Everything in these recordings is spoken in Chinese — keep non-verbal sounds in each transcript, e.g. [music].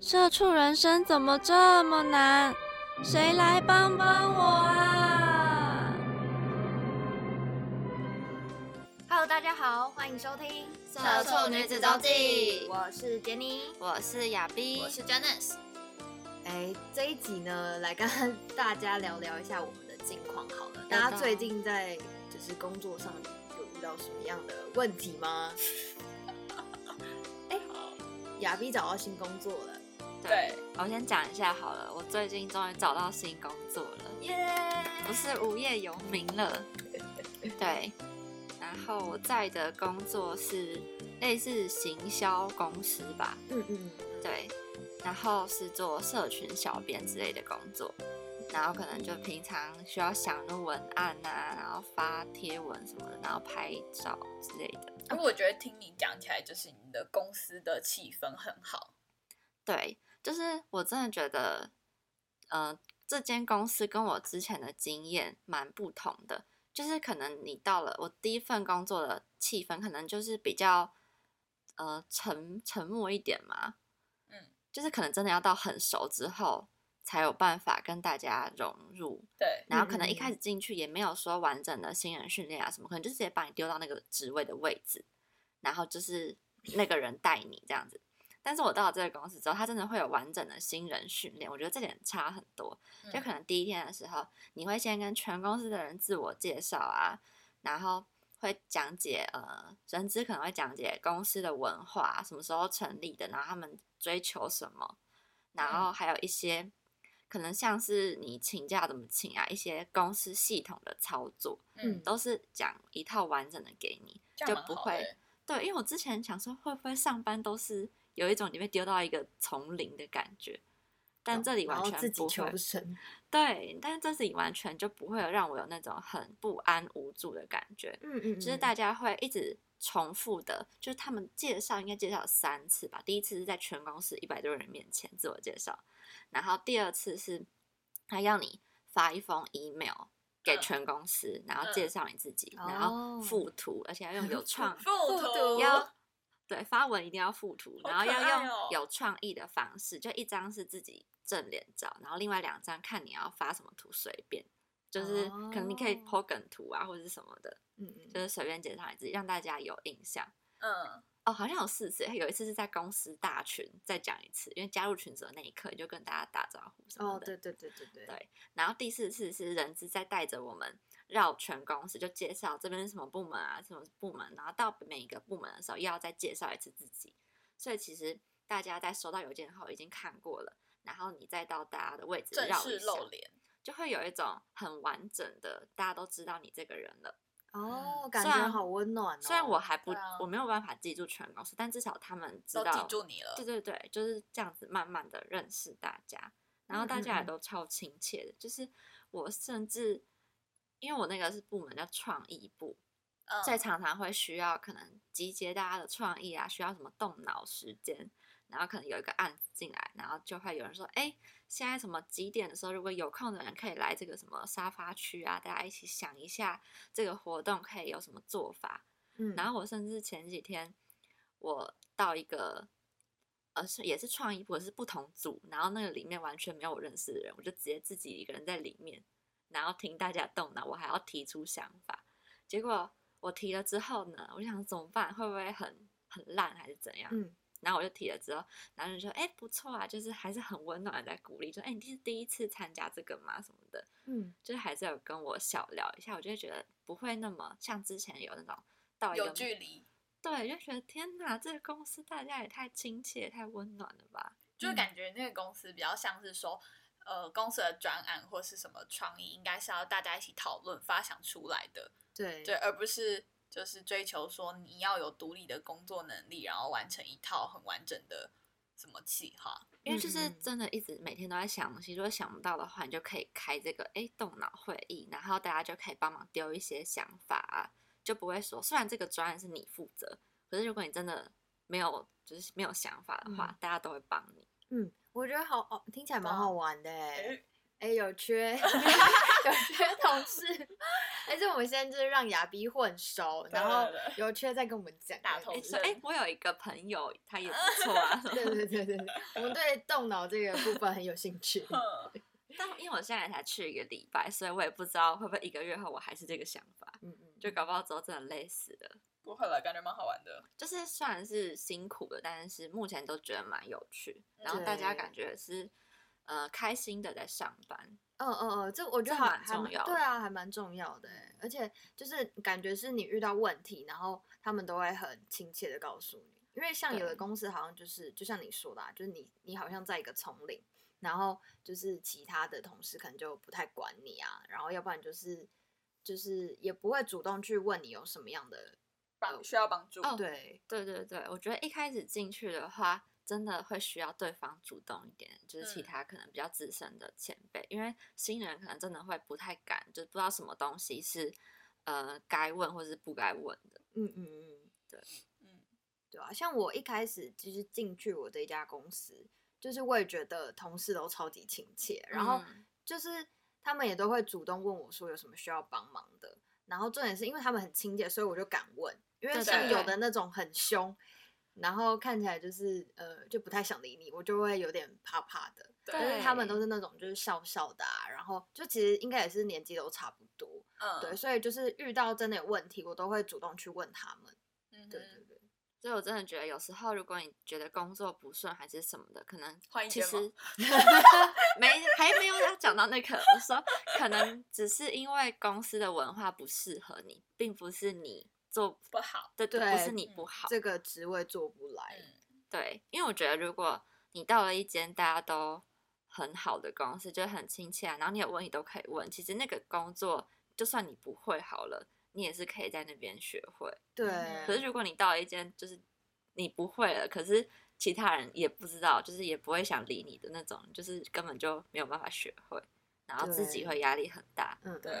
社畜人生怎么这么难？谁来帮帮我啊？Hello，大家好，欢迎收听《社畜女子周记》，我是杰尼，我是亚碧，我是 Janice。哎，这一集呢，来跟大家聊聊一下我们的近况好了。大家最近在就是工作上有遇到什么样的问题吗？[laughs] 哎，亚碧找到新工作了。对，我先讲一下好了。我最近终于找到新工作了，耶！不是无业游民了。[laughs] 对，然后我在的工作是类似行销公司吧。嗯嗯。对，然后是做社群小编之类的工作，然后可能就平常需要想的文案啊，然后发贴文什么的，然后拍照之类的。不过我觉得听你讲起来，就是你的公司的气氛很好。对。就是我真的觉得，呃，这间公司跟我之前的经验蛮不同的。就是可能你到了我第一份工作的气氛，可能就是比较呃沉沉默一点嘛。嗯，就是可能真的要到很熟之后，才有办法跟大家融入。对，然后可能一开始进去也没有说完整的新人训练啊什么，可能就直接把你丢到那个职位的位置，然后就是那个人带你这样子。但是我到了这个公司之后，他真的会有完整的新人训练，我觉得这点差很多。就可能第一天的时候，你会先跟全公司的人自我介绍啊，然后会讲解呃，人资可能会讲解公司的文化，什么时候成立的，然后他们追求什么，然后还有一些可能像是你请假怎么请啊，一些公司系统的操作，嗯，都是讲一套完整的给你，就不会对，因为我之前想说会不会上班都是。有一种你被丢到一个丛林的感觉，但这里完全不会。[laughs] 对，但是这里完全就不会有让我有那种很不安无助的感觉。嗯嗯，就是大家会一直重复的，就是他们介绍应该介绍三次吧。第一次是在全公司一百多人面前自我介绍，然后第二次是他要你发一封 email 给全公司，然后介绍你自己，然后附图，而且要用有创 [laughs] 附图要。对，发文一定要附图，然后要用有创意的方式，就一张是自己正脸照，然后另外两张看你要发什么图，随便，就是可能你可以 po 梗图啊，或者是什么的，嗯嗯，就是随便介绍你自己，让大家有印象。嗯，哦，好像有四次，有一次是在公司大群再讲一次，因为加入群组的那一刻，你就跟大家打招呼什么的。哦，对对对对对。对，然后第四次是人资在带着我们。绕全公司就介绍这边是什么部门啊，什么部门，然后到每一个部门的时候又要再介绍一次自己，所以其实大家在收到邮件后已经看过了，然后你再到大家的位置绕一下，就会有一种很完整的，大家都知道你这个人了。哦，感觉好温暖。虽然我还不，我没有办法记住全公司，但至少他们知道记住你了。对对对，就是这样子慢慢的认识大家，然后大家也都超亲切的，就是我甚至。因为我那个是部门叫创意部，所以常常会需要可能集结大家的创意啊，需要什么动脑时间，然后可能有一个案子进来，然后就会有人说，哎，现在什么几点的时候，如果有空的人可以来这个什么沙发区啊，大家一起想一下这个活动可以有什么做法。嗯，然后我甚至前几天我到一个，呃，是也是创意部，是不同组，然后那个里面完全没有我认识的人，我就直接自己一个人在里面。然后听大家动脑，我还要提出想法。结果我提了之后呢，我就想怎么办？会不会很很烂还是怎样？嗯。然后我就提了之后，男人说：“哎，不错啊，就是还是很温暖的在鼓励，说：‘哎，你是第一次参加这个吗？什么的？’嗯，就是还是有跟我小聊一下，我就觉得不会那么像之前有那种到有距离。对，就觉得天哪，这个公司大家也太亲切、太温暖了吧？就感觉那个公司比较像是说。”呃，公司的专案或是什么创意，应该是要大家一起讨论、发想出来的。对对，而不是就是追求说你要有独立的工作能力，然后完成一套很完整的什么计划。因为就是真的一直每天都在想东西，如果想不到的话，你就可以开这个哎动脑会议，然后大家就可以帮忙丢一些想法啊，就不会说虽然这个专案是你负责，可是如果你真的没有就是没有想法的话，嗯大家都会帮你。嗯，我觉得好哦，听起来蛮好玩的哎。有缺 [laughs] [laughs] 有缺同事，[laughs] 而且我们现在就是让亚逼混熟，然后有缺再跟我们讲。哎，打头是说哎，我有一个朋友，他也不错啊。对对对对对，我们对动脑这个部分很有兴趣。嗯但因为我现在才去一个礼拜，所以我也不知道会不会一个月后我还是这个想法，嗯嗯，就搞不好之后真的累死了。不会了，感觉蛮好玩的。就是虽然是辛苦的，但是目前都觉得蛮有趣，然后大家感觉是呃开心的在上班。嗯嗯嗯，这我觉得还还蛮重要的对啊，还蛮重要的欸。而且就是感觉是你遇到问题，然后他们都会很亲切的告诉你。因为像有的公司好像就是，就像你说的、啊，就是你你好像在一个丛林，然后就是其他的同事可能就不太管你啊，然后要不然就是就是也不会主动去问你有什么样的帮需要帮助。哦对，对对对，我觉得一开始进去的话，真的会需要对方主动一点，就是其嗯他可能比较资深的前辈，因为新人可能真的会不太敢，就是不知道什么东西是呃该问或是不该问的。嗯嗯嗯，对嗯，对啊，像我一开始就是进去我这一家公司，就是我也觉得同事都超级亲切，然后嗯就是他们也都会主动问我说有什么需要帮忙的。然后重点是因为他们很亲切，所以我就敢问。因为像有的那种很凶，然后看起来就是呃就不太想理你，我就会有点怕怕的。但是他们都是那种就是笑笑的啊，然后就其实应该也是年纪都差不多，嗯，对，所以就是遇到真的有问题，我都会主动去问他们。嗯对对对，所以我真的觉得有时候如果你觉得工作不顺还是什么的，可能其实 [laughs] 没还没有要讲到那个，我说可能只是因为公司的文化不适合你，并不是你做不好。对对，不是你不好，这个职位做不来，嗯，对，因为我觉得如果你到了一间大家都很好的公司，就很亲切啊，然后你有问题都可以问，其实那个工作就算你不会好了，你也是可以在那边学会。对，嗯可是如果你到了一间就是你不会了，可是其他人也不知道，就是也不会想理你的那种，就是根本就没有办法学会，然后自己会压力很大。嗯，对，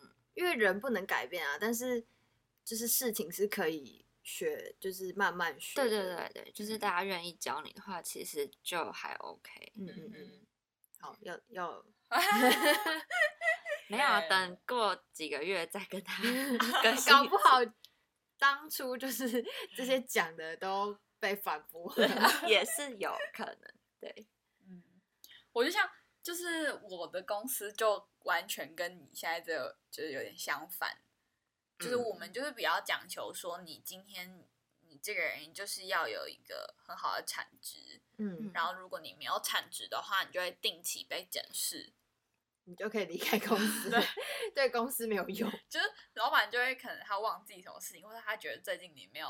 嗯因为人不能改变啊，但是就是事情是可以学，就是慢慢学。对对对对，就是大家愿意教你的话，其实就还 OK。嗯嗯嗯嗯，好，要要 [laughs] 没有啊，等过几个月再跟他 [laughs] 更新搞不好 [laughs] 当初就是这些讲的都被反驳了。也是有可能。对，嗯，我就像就是我的公司就完全跟你现在这个就是有点相反，就是我们就是比较讲求说你今天你这个人就是要有一个很好的产值，嗯，然后如果你没有产值的话，你就会定期被检视，你就可以离开公司对，对公司没有用。就是老板就会可能他忘记什么事情，或者他觉得最近你没有。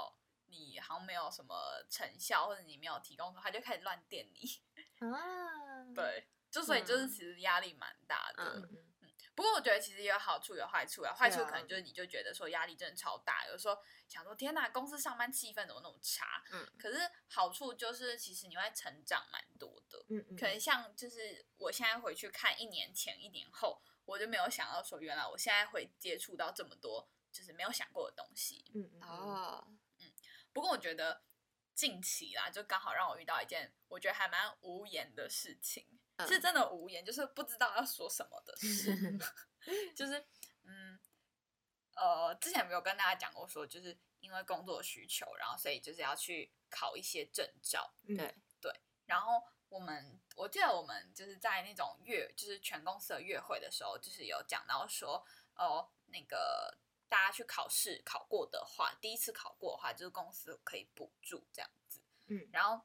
你好像没有什么成效，或者你没有提供，他就开始乱电你。[laughs] 啊，对，就所以就是嗯其实压力蛮大的。嗯不过我觉得其实也有好处有坏处啊。坏处可能就是你就觉得说压力真的超大，有时候想说天哪，公司上班气氛怎么那么差？嗯可是好处就是其实你会成长蛮多的。嗯嗯，可能像就是我现在回去看一年前、一年后，我就没有想到说原来我现在会接触到这么多就是没有想过的东西。嗯嗯哦，嗯，不过我觉得近期啦，就刚好让我遇到一件我觉得还蛮无言的事情，嗯。是真的无言，就是不知道要说什么的事。[laughs] 就是嗯呃，之前没有跟大家讲过说，就是因为工作需求，然后所以就是要去考一些证照，嗯。对。然后我们我记得我们就是在那种月，就是全公司的月会的时候，就是有讲到说，哦，那个大家去考试考过的话，第一次考过的话，就是公司可以补助这样子。嗯。然后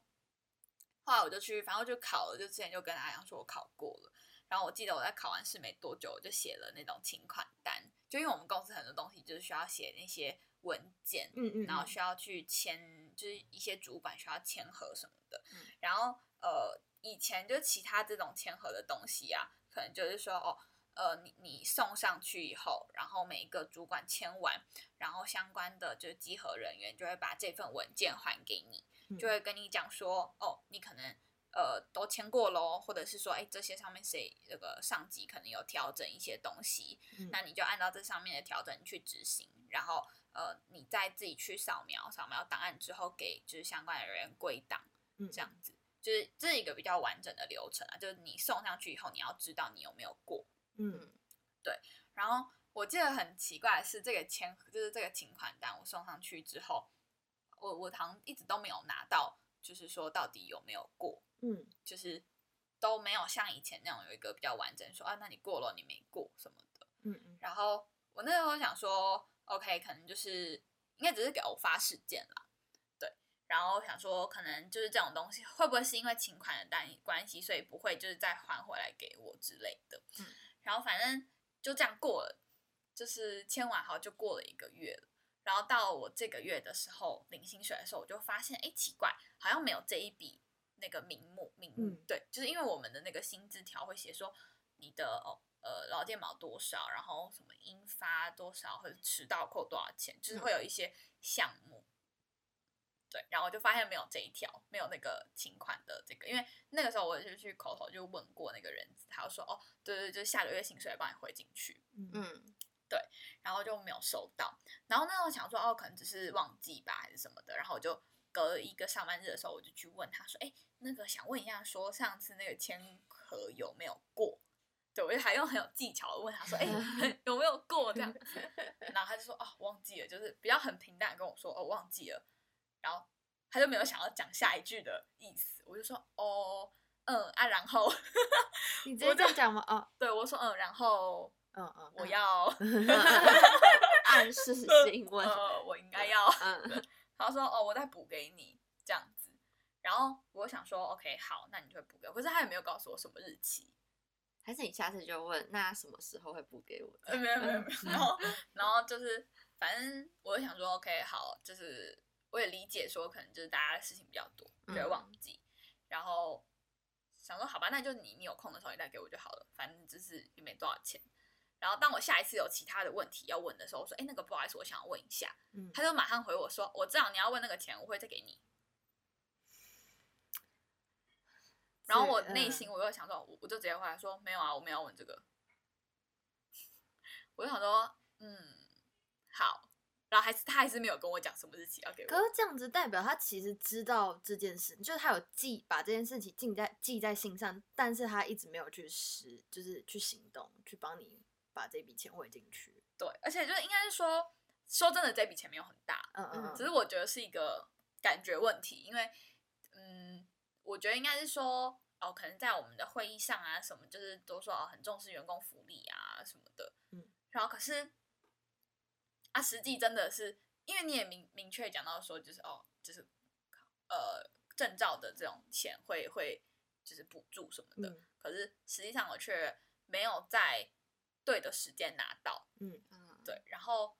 后来我就去，反正我就考了，就之前就跟大家讲说我考过了。然后我记得我在考完试没多久，我就写了那种请款单，就因为我们公司很多东西就是需要写那些文件，嗯嗯，然后需要去签，就是一些主管需要签合什么的。嗯然后呃，以前就其他这种签合的东西啊，可能就是说哦，呃，你你送上去以后，然后每一个主管签完，然后相关的就是稽核人员就会把这份文件还给你，就会跟你讲说，哦，你可能呃都签过喽，或者是说，哎，这些上面谁那个上级可能有调整一些东西，嗯。那你就按照这上面的调整去执行，然后呃，你再自己去扫描，扫描档案之后给就是相关的人归档，嗯这样子，就是这是一个比较完整的流程啊，就是你送上去以后，你要知道你有没有过。嗯对。然后我记得很奇怪的是，这个签就是这个请款单，我送上去之后，我我好像一直都没有拿到，就是说到底有没有过，嗯就是都没有像以前那种有一个比较完整说啊，那你过了，你没过什么的。嗯嗯然后我那时候想说，OK，可能就是应该只是个偶发事件啦，对。然后想说，可能就是这种东西，会不会是因为请款的单关系，所以不会就是再还回来给我之类的。嗯然后反正就这样过了，就是签完好就过了一个月了。然后到我这个月的时候领薪水的时候，我就发现，哎，奇怪，好像没有这一笔那个名目名目。嗯对，就是因为我们的那个薪资条会写说你的哦呃劳健保多少，然后什么应发多少，或者迟到扣多少钱，就是会有一些项目。对，然后我就发现没有这一条，没有那个请款的这个，因为那个时候我就去口头就问过那个人，他就说哦，对对，就是下个月薪水帮你汇进去，嗯嗯然后就没有收到。然后那时候想说哦，可能只是忘记吧，还是什么的。然后我就隔了一个上班日的时候，我就去问他说，哎，那个想问一下，说上次那个签合有没有过？对，我就还用很有技巧的问他说，哎，[laughs] 有没有过这样子？[laughs] 然后他就说哦，忘记了，就是比较很平淡地跟我说哦，忘记了。然后他就没有想要讲下一句的意思，我就说哦，嗯啊，然后你直接这样讲吗？哦，对我说嗯，然后嗯嗯，我嗯要。[laughs] 暗示我应该要。嗯他说哦，我再补给你这样子。然后我想说，OK，好，那你就会补给我。可是他也没有告诉我什么日期。还是你下次就问，那什么时候会补给我？呃，没有没有没有。然后 [laughs] 然后就是，反正我就想说，OK，好，就是我也理解说，可能就是大家事情比较多，就会忘记。然后想说，好吧，那就你你有空的时候你再给我就好了，反正就是也没多少钱。然后当我下一次有其他的问题要问的时候，我说，哎，那个不好意思，我想要问一下。嗯他就马上回我说：“我知道你要问那个钱，我会再给你。”然后我内心我又想说，我我就直接回来说：“没有啊，我没有问这个。”我就想说，嗯，好。然后还是他还是没有跟我讲什么日期要给我。可是这样子代表他其实知道这件事，就是他有记把这件事情记在记在心上，但是他一直没有去实，就是去行动，去帮你把这笔钱汇进去。对，而且就是应该是说，说真的，这笔钱没有很大，嗯嗯，只是我觉得是一个感觉问题，因为嗯，我觉得应该是说哦，可能在我们的会议上啊，什么就是都说哦很重视员工福利啊什么的，嗯，然后可是啊，实际真的是因为你也明明确讲到说，就是哦，就是呃证照的这种钱会会就是补助什么的，嗯。可是实际上我却没有在对的时间拿到，嗯嗯，对，然后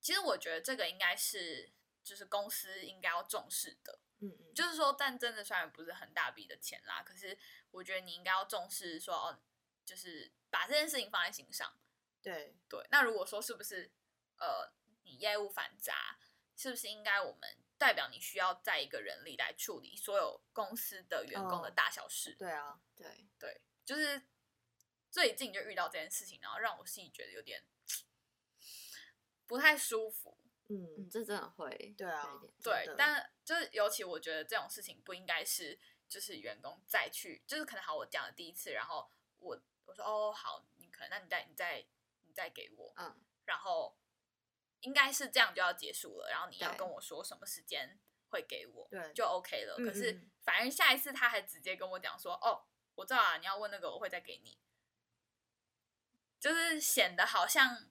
其实我觉得这个应该是就是公司应该要重视的，嗯嗯，就是说，但真的虽然不是很大笔的钱啦，可是我觉得你应该要重视说哦，就是把这件事情放在心上。对，对，那如果说是不是呃你业务繁杂，是不是应该我们代表你需要在一个人力来处理所有公司的员工的哦大小事？对啊，对，对，就是最近就遇到这件事情，然后让我心里觉得有点不太舒服。嗯嗯，，这真的会，对啊对，但就是尤其我觉得这种事情不应该是就是员工再去，就是可能好我讲了第一次，然后我我说哦好，你可能那你再你再你再给我，嗯，然后应该是这样就要结束了，然后你要跟我说什么时间会给我，对就 OK 了。嗯可是反正下一次他还直接跟我讲说哦，我知道啊，你要问那个我会再给你，就是显得好像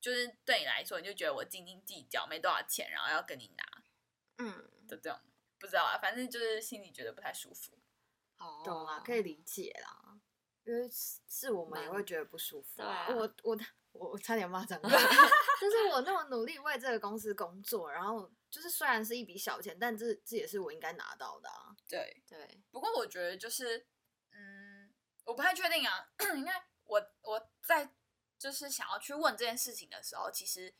就是对你来说，你就觉得我斤斤计较，没多少钱，然后要跟你拿。嗯，就这种，不知道啊，反正就是心里觉得不太舒服。哦，懂啦，可以理解啦，因为是是我们也会觉得不舒服。对啊我我我我差点骂脏话，[laughs] 就是我那么努力为这个公司工作，然后就是虽然是一笔小钱，但这这也是我应该拿到的啊。对，对，不过我觉得就是，嗯，我不太确定啊，[coughs] 因为我我在就是想要去问这件事情的时候，其实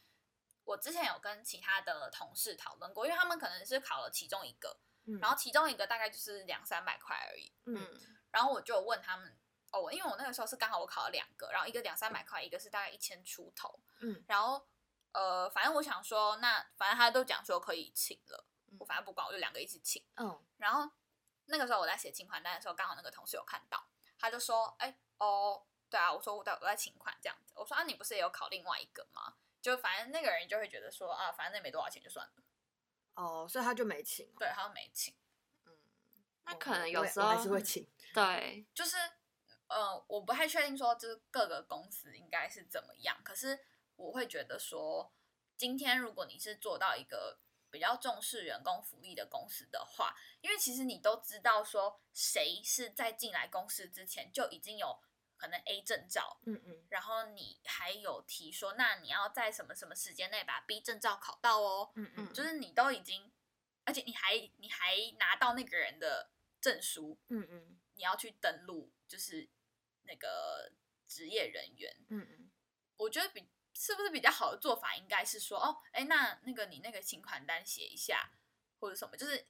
我之前有跟其他的同事讨论过，因为他们可能是考了其中一个，嗯然后其中一个大概就是两三百块而已。嗯嗯然后我就问他们，哦，因为我那个时候是刚好我考了两个，然后一个两三百块，一个是大概一千出头。嗯然后呃，反正我想说，那反正他都讲说可以请了，我反正不管，我就两个一起请。嗯然后那个时候我在写请款单的时候，刚好那个同事有看到，他就说：“哎、哦，对啊，我说我在我在请款这样子。”我说：“啊，你不是也有考另外一个吗？”就反正那个人就会觉得说：“啊，反正那没多少钱就算了。哦，所以他就没请哦。对，他就没请。嗯，那可能有时候还是会请。对，就是呃，我不太确定说就是各个公司应该是怎么样，可是我会觉得说，今天如果你是做到一个比较重视员工福利的公司的话，因为其实你都知道说谁是在进来公司之前就已经有可能 A 证照，嗯嗯。然后你还有提说，那你要在什么什么时间内把 B 证照考到哦，嗯嗯。就是你都已经，而且你还你还拿到那个人的证书，嗯嗯。你要去登录，就是那个职业人员。嗯嗯。我觉得比是不是比较好的做法，应该是说，哦，哎，那那个你那个请款单写一下，或者什么，就是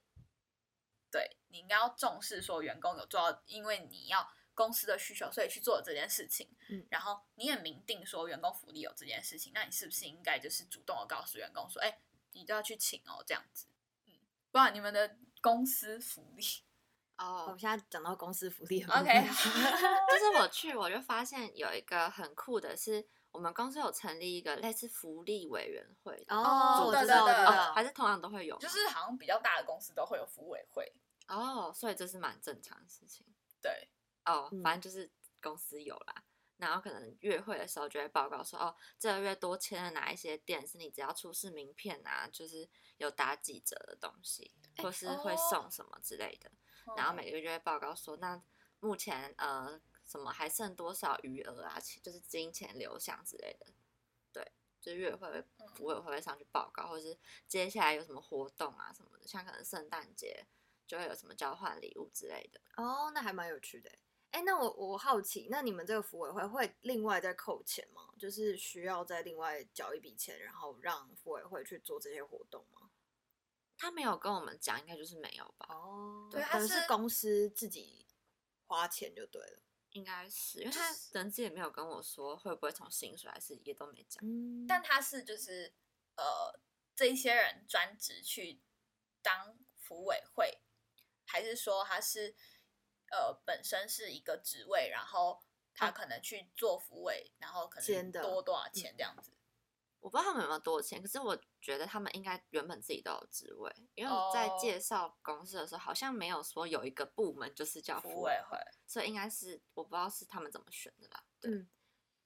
对你应该要重视说员工有做到，因为你要公司的需求，所以去做这件事情。嗯然后你也明定说员工福利有这件事情，那你是不是应该就是主动的告诉员工说，哎，你都要去请哦，这样子。嗯，不然你们的公司福利哦我们，现在讲到公司福利。，OK，[laughs] [laughs] 就是我去我就发现有一个很酷的是，我们公司有成立一个类似福利委员会哦，对对对还是同样都会有，就是好像比较大的公司都会有服委会，哦，所以这是蛮正常的事情。对，哦，嗯。反正就是公司有啦，然后可能月会的时候就会报告说，哦，这个月多签了哪一些店，是你只要出示名片啊，就是有打几折的东西，或是会哦送什么之类的，然后。每个月就会报告说，那目前呃什么还剩多少余额啊，其就是金钱流向之类的，对，就是月会会嗯。服委会会上去报告，或是接下来有什么活动啊什么的，像可能圣诞节就会有什么交换礼物之类的。哦，那还蛮有趣的欸。哎，那我我好奇，那你们这个服委会会另外再扣钱吗？就是需要再另外缴一笔钱，然后让服委会去做这些活动吗？他没有跟我们讲，应该就是没有吧？哦，对它是公司自己花钱就对了。应该是，因为他就是人资也没有跟我说会不会从薪水，还是也都没讲。嗯但他是就是呃，这一些人专职去当服委会，还是说他是呃本身是一个职位，然后他哦可能去做服委，然后可能多多少钱这样子？我不知道他们有没有多钱，可是我觉得他们应该原本自己都有职位，因为我在哦介绍公司的时候，好像没有说有一个部门就是叫服服委委会，所以应该是我不知道是他们怎么选的啦。对，嗯，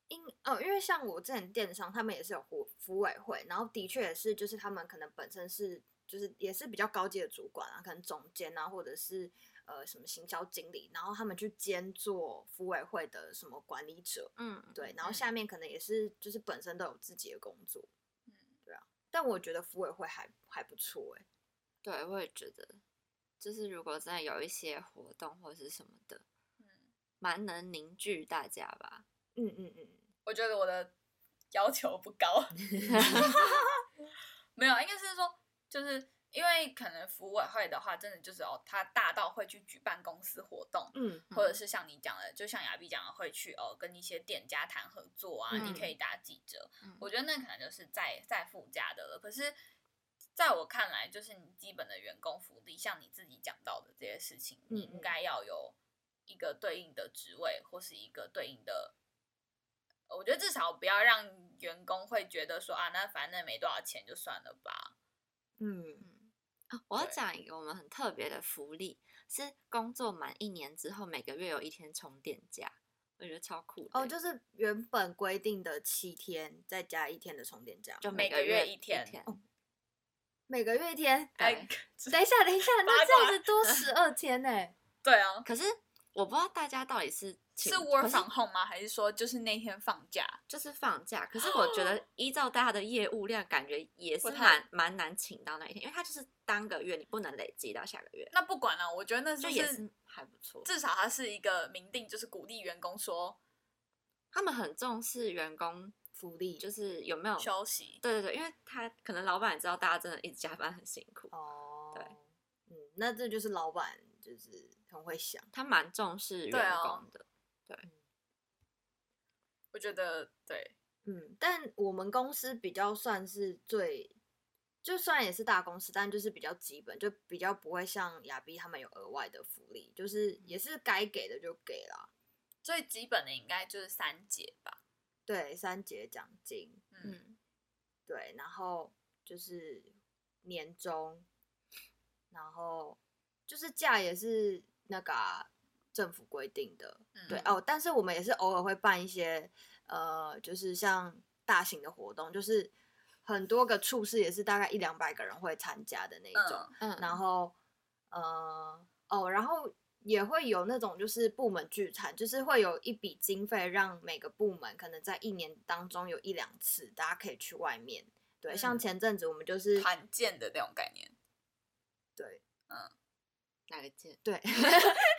因哦，因为像我之前电商，他们也是有服服委会，然后的确也是，就是他们可能本身是就是也是比较高级的主管啊，可能总监啊，或者是呃什么行销经理，然后他们去兼做服委会的什么管理者，嗯，对，然后嗯下面可能也是就是本身都有自己的工作，嗯，但我觉得服委会还还不错哎、对，我也觉得，就是如果真的有一些活动或是什么的，嗯，蛮能凝聚大家吧。嗯嗯嗯，我觉得我的要求不高 [laughs] [laughs] 没有，应该是说，就是因为可能服委会的话，真的就是哦，他大到会去举办公司活动，嗯或者是像你讲的，就像亚碧讲的，会去哦跟一些店家谈合作啊，你可以打几折。嗯我觉得那可能就是再再附加的了。可是，在我看来，就是你基本的员工福利，像你自己讲到的这些事情，你应该要有一个对应的职位，或是一个对应的。我觉得至少不要让员工会觉得说啊，那反正没多少钱就算了吧。嗯我要讲一个我们很特别的福利，是工作满一年之后每个月有一天充电假，我觉得超酷的欸。哦，就是原本规定的七天，再加一天的充电假，就每个一个月一天每个月一天。哎，[laughs] 等一下，等一下，那这样子多十二天呢、[laughs] 对啊，可是我不知道大家到底是请是 work 可 from home 吗？还是说就是那天放假？就是放假，可是我觉得依照大家的业务量，感觉也是蛮蛮难请到那一天，因为他就是当个月，你不能累积到下个月，那不管了，我觉得那就就也是还不错。至少它是一个明定，就是鼓励员工说他们很重视员工，福利就是有没有休息。对对对，因为他可能老板也知道大家真的一直加班很辛苦，哦，对，嗯，那这就是老板就是很会想。他蛮重视员工的，我觉得对，嗯，但我们公司比较算是最，就虽然也是大公司，但就是比较基本，就比较不会像亚比他们有额外的福利，就是也是该给的就给啦。最基本的应该就是三节吧。对，三节奖金，嗯，嗯，对，然后就是年终，然后就是假也是那个啊、政府规定的，对嗯。哦，但是我们也是偶尔会办一些呃，就是像大型的活动，就是很多个处室也是大概一两百个人会参加的那一种，嗯。嗯，然后呃哦，然后也会有那种就是部门聚餐，就是会有一笔经费让每个部门可能在一年当中有一两次，大家可以去外面。对，像嗯前阵子我们就是团建的那种概念，对。嗯。哪个键？对 [laughs]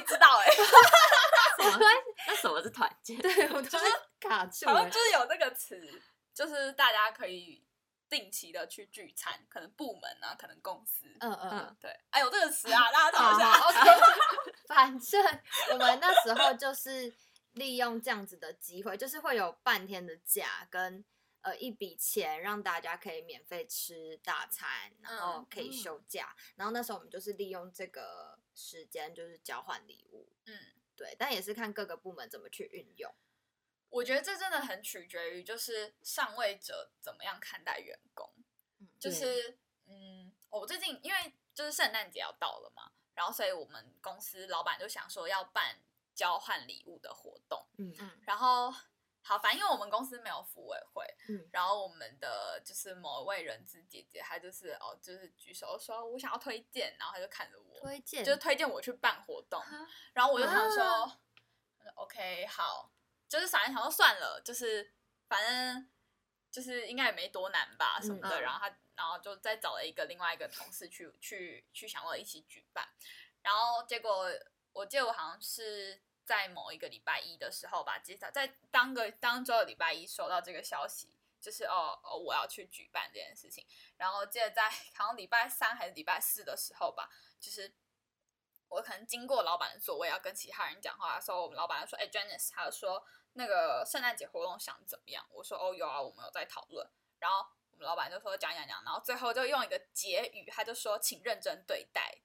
不知道哎？那什么是团建？对，我就是卡住好像。就是有那个词，就是大家可以定期的去聚餐，可能部门啊，可能公司，嗯嗯对，哎有这个词啊，[laughs] 大家好找一下。好，OK。[laughs] 反正我们那时候就是利用这样子的机会，[laughs] 就是会有半天的假跟呃一笔钱，让大家可以免费吃大餐，然后嗯可以休假。然后那时候我们就是利用这个时间，就是交换礼物。嗯，对，但也是看各个部门怎么去运用。我觉得这真的很取决于就是上位者怎么样看待员工。就是嗯，我最近因为就是圣诞节要到了嘛，然后所以我们公司老板就想说要办交换礼物的活动，嗯嗯然后好，反正因为我们公司没有服委会，嗯。然后我们的就是某一位人资姐姐，她就是哦，就是举手说我想要推荐，然后她就看着我，推荐就是推荐我去办活动，啊然后我就想说、啊 OK 好，就是反正想说算了，就是反正就是应该也没多难吧什么的，然后他然后就再找了一个另外一个同事去去去想要一起举办，然后结果我记得我好像是在某一个礼拜一的时候吧，接到在当个当周的礼拜一收到这个消息。就是哦哦，我要去举办这件事情，然后记得在好像礼拜三还是礼拜四的时候吧，就是我可能经过老板的座位要跟其他人讲话的时候，我们老板说：“哎、j a n i c e 他就说那个圣诞节活动想怎么样？”我说：“哦，有啊，我们有在讨论。”然后我们老板就说讲讲讲，然后最后就用一个结语，他就说：“请认真对待。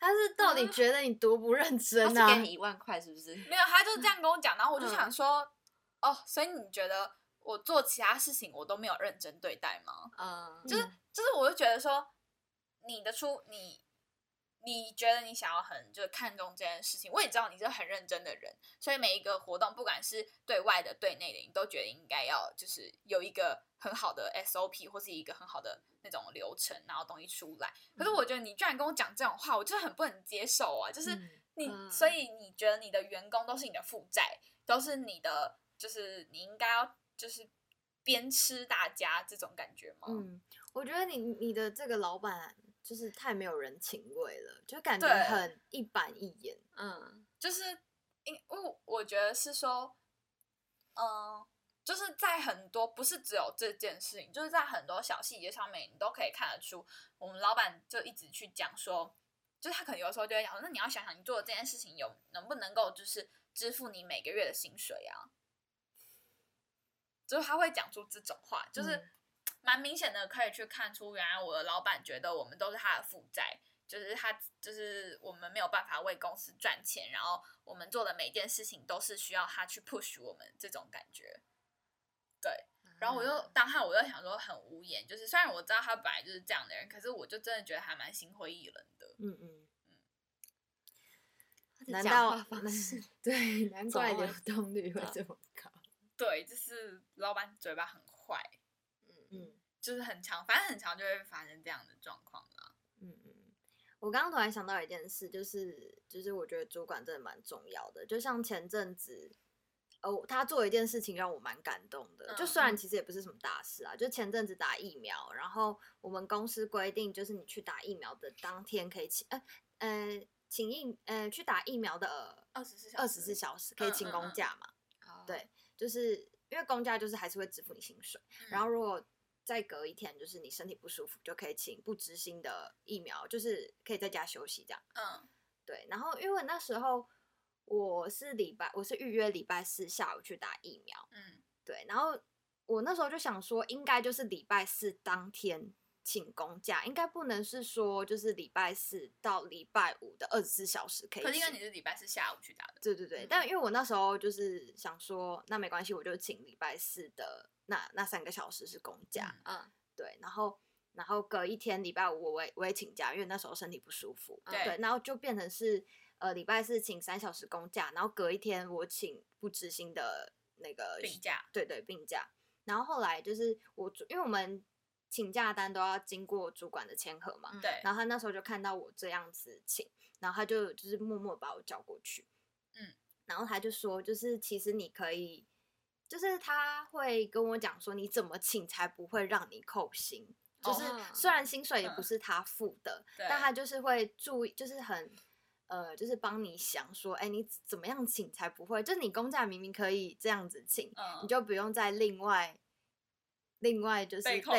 他是到底啊觉得你多不认他真啊？是给你一万块是不是？”没有，他就这样跟我讲，然后我就嗯想说：“哦，所以你觉得我做其他事情我都没有认真对待吗？”嗯，就是嗯就是，我就觉得说，你的出你，你觉得你想要很就是看重这件事情，我也知道你是很认真的人，所以每一个活动，不管是对外的对内的，你都觉得应该要就是有一个很好的 SOP 或是一个很好的那种流程，然后东西出来。可是我觉得你居然跟我讲这种话，我就很不能接受啊！就是嗯你，嗯所以你觉得你的员工都是你的负债，都是你的，就是你应该要就是鞭笞大家这种感觉吗？嗯，我觉得你你的这个老板就是太没有人情味了，就感觉很一板一眼。嗯就是因我我觉得是说，嗯、就是在很多不是只有这件事情，就是在很多小细节上面，你都可以看得出，我们老板就一直去讲说，就是他可能有时候就会讲说，那你要想想你做的这件事情有能不能够就是支付你每个月的薪水啊，就是他会讲出这种话，就是嗯蛮明显的可以去看出，原来我的老板觉得我们都是他的负债，就是他就是我们没有办法为公司赚钱，然后我们做的每件事情都是需要他去 push 我们这种感觉。对，然后我就嗯当下我又想说很无言，就是虽然我知道他本来就是这样的人，可是我就真的觉得还蛮心灰意冷的。嗯嗯，嗯难道 [laughs] 对？难怪流动率会嗯这么高。对，就是老板嘴巴很坏，嗯就是很长，反正很长就会发生这样的状况啦。嗯嗯，我刚刚突然想到一件事，就是就是我觉得主管真的蛮重要的，就像前阵子。哦，他做一件事情让我蛮感动的，就嗯虽然其实也不是什么大事啊，就前阵子打疫苗，然后我们公司规定，就是你去打疫苗的当天可以请呃呃请疫呃去打疫苗的二十四小时，二十四小时可以请公假嘛，哦。对就是因为公假就是还是会支付你薪水，嗯。然后如果再隔一天，就是你身体不舒服，就可以请不执行的疫苗，就是可以在家休息这样。嗯。对，然后因为那时候我是礼拜，我是预约礼拜四下午去打疫苗，嗯。对，然后我那时候就想说，应该就是礼拜四当天请公假，应该不能是说就是礼拜四到礼拜五的二十四小时可以。可是因为你是礼拜四下午去打的，对对对，嗯但因为我那时候就是想说，那没关系，我就请礼拜四的那那三个小时是公假，嗯。对，然后然后隔一天礼拜五我也我也请假，因为那时候身体不舒服，对对，然后就变成是呃礼拜四请三小时公假，然后隔一天我请不知心的那个病假。对对病假，然后后来就是我因为我们请假单都要经过主管的签合嘛，嗯对，然后他那时候就看到我这样子请，然后他就就是默默把我叫过去，嗯，然后他就说，就是其实你可以，就是他会跟我讲说，你怎么请才不会让你扣薪，就是哦虽然薪水也不嗯是他付的，对但他就是会注意，就是很。呃，就是帮你想说，哎，你怎么样请才不会？就是你公假明明可以这样子请，嗯你就不用再另外另外就是被扣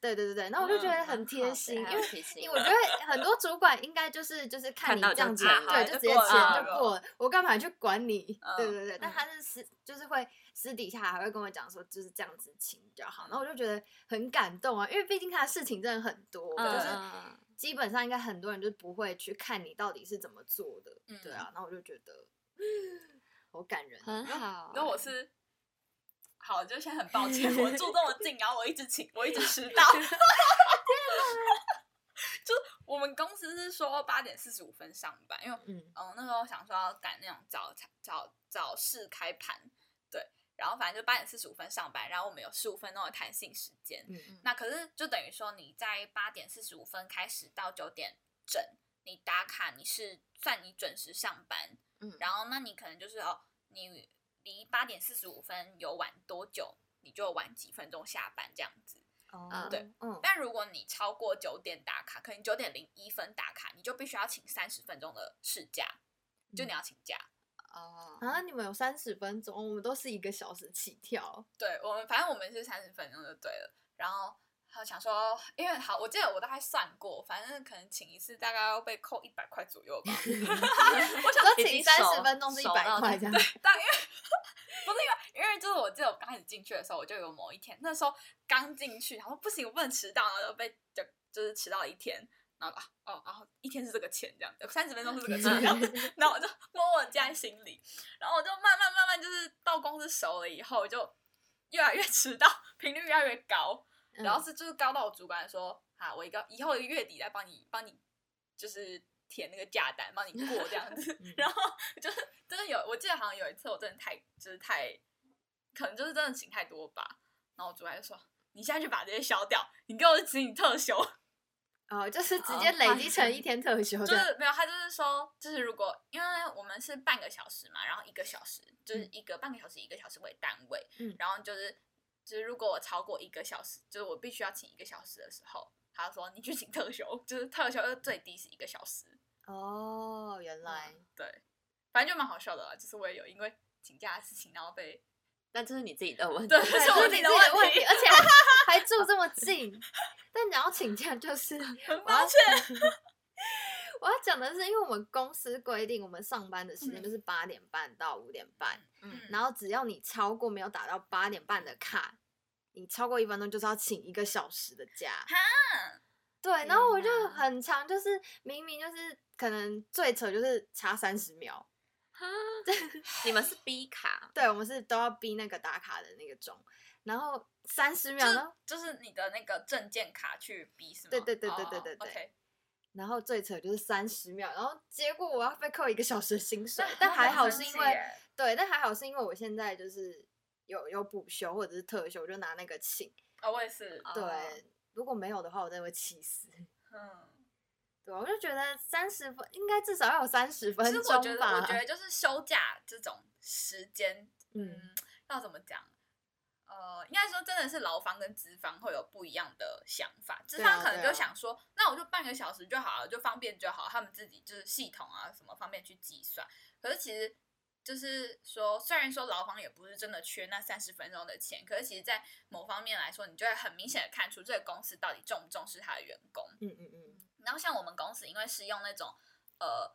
对对对对。然后我就觉嗯得很贴心，因为 [laughs] 因为我觉得很多主管应该就是就是看你这样子，对，就就直接过了签就就过了，我干嘛去管你？对 [laughs] 嗯对对，但嗯他是私就是会私底下还会跟我讲说就是这样子请比较好，嗯然后我就觉得很感动啊，因为毕竟他的事情真的很多，嗯就是嗯基本上应该很多人就不会去看你到底是怎么做的，对嗯啊，然后我就觉得好感人，很好。然后我是。好，就先很抱歉，我住这么近，[laughs] 然后我一直请，我一直迟到。[laughs] 就我们公司是说八点四十五分上班，因为嗯嗯那时候想说要赶那种早早早市开盘，对，然后反正就八点四十五分上班，然后我们有十五分钟的弹性时间。嗯那可是就等于说你在八点四十五分开始到九点整，你打卡你是算你准时上班，嗯，然后那你可能就是哦，你离八点四十五分有晚多久，你就晚几分钟下班这样子。哦对，嗯，但如果你超过九点打卡，可能九点零一分打卡，你就必须要请三十分钟的事假，就你要请假。哦，啊，你们有三十分钟，我们都是一个小时起跳。对我们，反正我们是三十分钟就对了。然后他想说，因为好，我记得我大概算过，反正可能请一次大概要被扣一百块左右吧。[laughs] 我想说请三十分钟是一百块这样。但因为不是因为，因为就是我记得我刚开始进去的时候，我就有某一天，那时候刚进去，然后不行，我不能迟到，然后就被就就是迟到了一天。然后啊哦，然后一天是这个钱这样子，三十分钟是这个钱，然 [laughs] 后然后我就默默地记在心里，然后我就慢慢慢慢就是到公司熟了以后，就越来越迟到，频率越来越高，然后嗯是就是高到我主管说啊，我一个以后一个月底来帮你帮你就是填那个假单，帮你过这样子嗯。[laughs] 然后就是真的有，我记得好像有一次我真的太就是太，可能就是真的请太多吧。然后我主管就说：“你现在去把这些消掉，你给我请你特休。[laughs] 哦，就是直哦接累积成一天特休就是没有，他就是说，就是如果因为我们是半个小时嘛，然后一个小时就是一个半个小时一个小时为单位，嗯然后就是就是如果我超过一个小时，就是我必须要请一个小时的时候，他就说你去请特休，就是特休的最低是一个小时。哦，原来嗯对，反正就蛮好笑的啦，就是我也有因为请假的事情，然后被但这是你自己的问题。[laughs] 对对，是我自己的问题而且还还住这么近。[laughs] 但你要请假，就是很抱歉。我要讲的是，因为我们公司规定，我们上班的时间嗯。就是八点半到五点半，嗯。然后只要你超过没有打到八点半的卡，你超过一分钟就是要请一个小时的假。哈，对，然后我就很长，就是明明就是可能最扯就是差三十秒，哈？[laughs] 你们是逼卡，对我们是都要逼那个打卡的那个钟，然后三十秒，就是然后就是你的那个证件卡去逼是吗？对对对对哦对对。对然后最扯就是三十秒，然后结果我要被扣一个小时的薪水，但还好是因为对，但还好是因为我现在就是有有补休或者是特休，我就拿那个请。哦，我也是，哦对，如果没有的话，我真的会气死。嗯。[laughs] 对，我就觉得三十分应该至少要有三十分其实我觉得，钟吧。我觉得就是休假这种时间，嗯嗯，要怎么讲？呃，应该说真的是劳方跟资方会有不一样的想法。资方可能就想说，那我就半个小时就好了，就方便就好，他们自己就是系统啊什么方便去计算。可是其实就是说，虽然说劳方也不是真的缺那三十分钟的钱，可是其实，在某方面来说，你就会很明显的看出这个公司到底重不重视他的员工。嗯嗯嗯，然后像我们公司，因为是用那种呃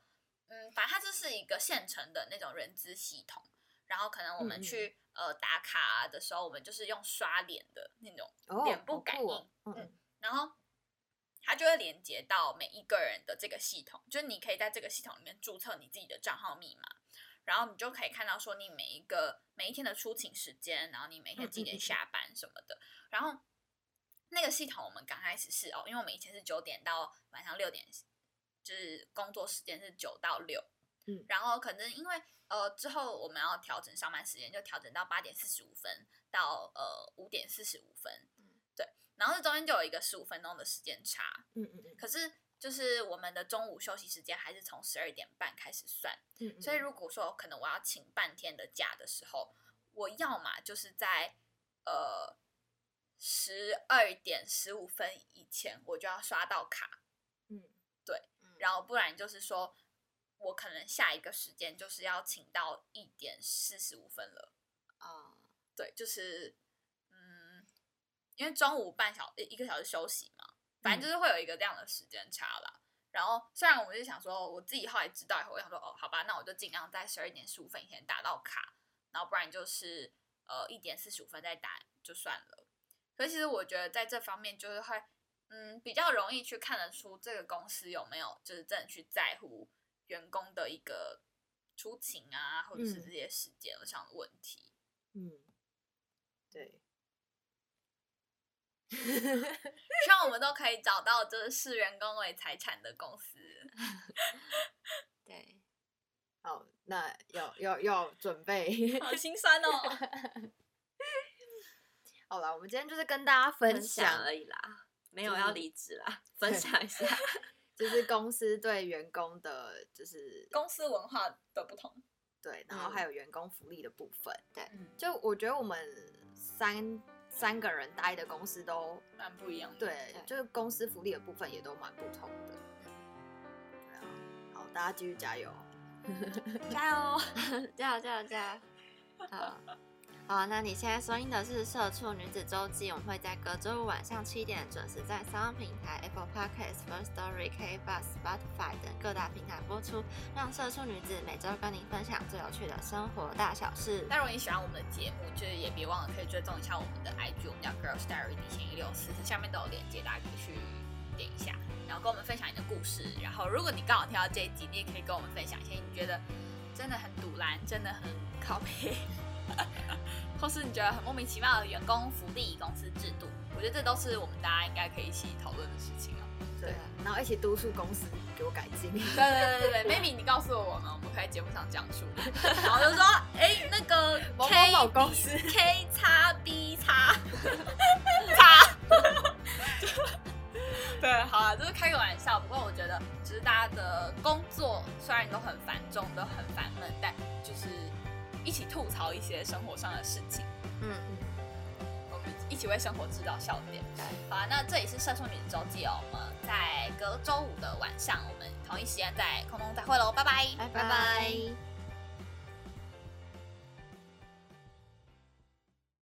嗯，反正它就是一个现成的那种人资系统，然后可能我们嗯嗯去、呃打卡的时候，我们就是用刷脸的那种哦，脸部感应，嗯然后它就会连接到每一个人的这个系统，就是你可以在这个系统里面注册你自己的账号密码，然后你就可以看到说你每一个每一天的出勤时间，然后你每天几点下班什么的，然后那个系统我们刚开始是哦，因为我们以前是九点到晚上六点，就是工作时间是九到六，嗯。然后可能因为呃之后我们要调整上班时间，就调整到八点四十五分到呃五点四十五分，对，然后这中间就有一个十五分钟的时间差，嗯嗯嗯。可是就是我们的中午休息时间还是从十二点半开始算，嗯嗯，所以如果说可能我要请半天的假的时候，我要么就是在呃十二点十五分以前我就要刷到卡，嗯。对然后不然就是说我可能下一个时间就是要请到一点四十五分了，哦，对，就是嗯，因为中午半小一个小时休息嘛，反正就是会有一个这样的时间差啦。然后虽然我就想说，我自己后来知道以后，我想说，哦，好吧，那我就尽量在十二点十五分以前打到卡，然后不然就是呃一点四十五分再打就算了。可是其实我觉得在这方面就是会，嗯，比较容易去看得出这个公司有没有就是真的去在乎员工的一个出勤啊，或者是嗯这些时间上的问题。嗯，对，希望我们都可以找到就是视员工为财产的公司。[laughs] 对，好，那要要要准备。好心酸哦。[laughs] 好了，我们今天就是跟大家分享而已啦，没有要离职啦，分享一下。[laughs] 就是公司对员工的，就是公司文化的不同，对，然后嗯还有员工福利的部分。嗯，就我觉得我们三三个人待的公司都蛮不一样的。对，对就是公司福利的部分也都蛮不同的。对啊，好，大家继续加油。[laughs] 加油，[laughs] 加油，加油，加油！好，好，那你现在收听的是《社畜女子周记》，我们会在隔周五晚上七点准时在三方平台、Apple Podcast、First Story、K Bus、Spotify 等各大平台播出，让社畜女子每周跟你分享最有趣的生活大小事。那如果你喜欢我们的节目，就是也别忘了可以追踪一下我们的 IG，我们叫 Girl Story 底线一六四，下面都有链接，大家可以去点一下，然后跟我们分享你的故事。然后如果你刚好听到这一集，你也可以跟我们分享一些你觉得真的很堵然，真的很靠背，或是你觉得很莫名其妙的员工福利、公司制度，我觉得这都是我们大家应该可以一起讨论的事情啊。对，然后一起督促公司给我改进。对对对对对，maybe 你告诉我们，我们可以在节目上讲出来，[laughs] 然后就说，哎、那个某某公比司 K 叉 B 叉叉 [laughs] [laughs] 对，好了，就是开个玩笑。不过我觉得，其实大家的工作虽然都很繁重，都很烦闷，但就是一起吐槽一些生活上的事情，嗯，我们一起为生活制造笑点。好啊，那这里是社畜女子周记哦，我们在隔周五的晚上，我们同一时间在空中再会喽，拜拜，拜。拜拜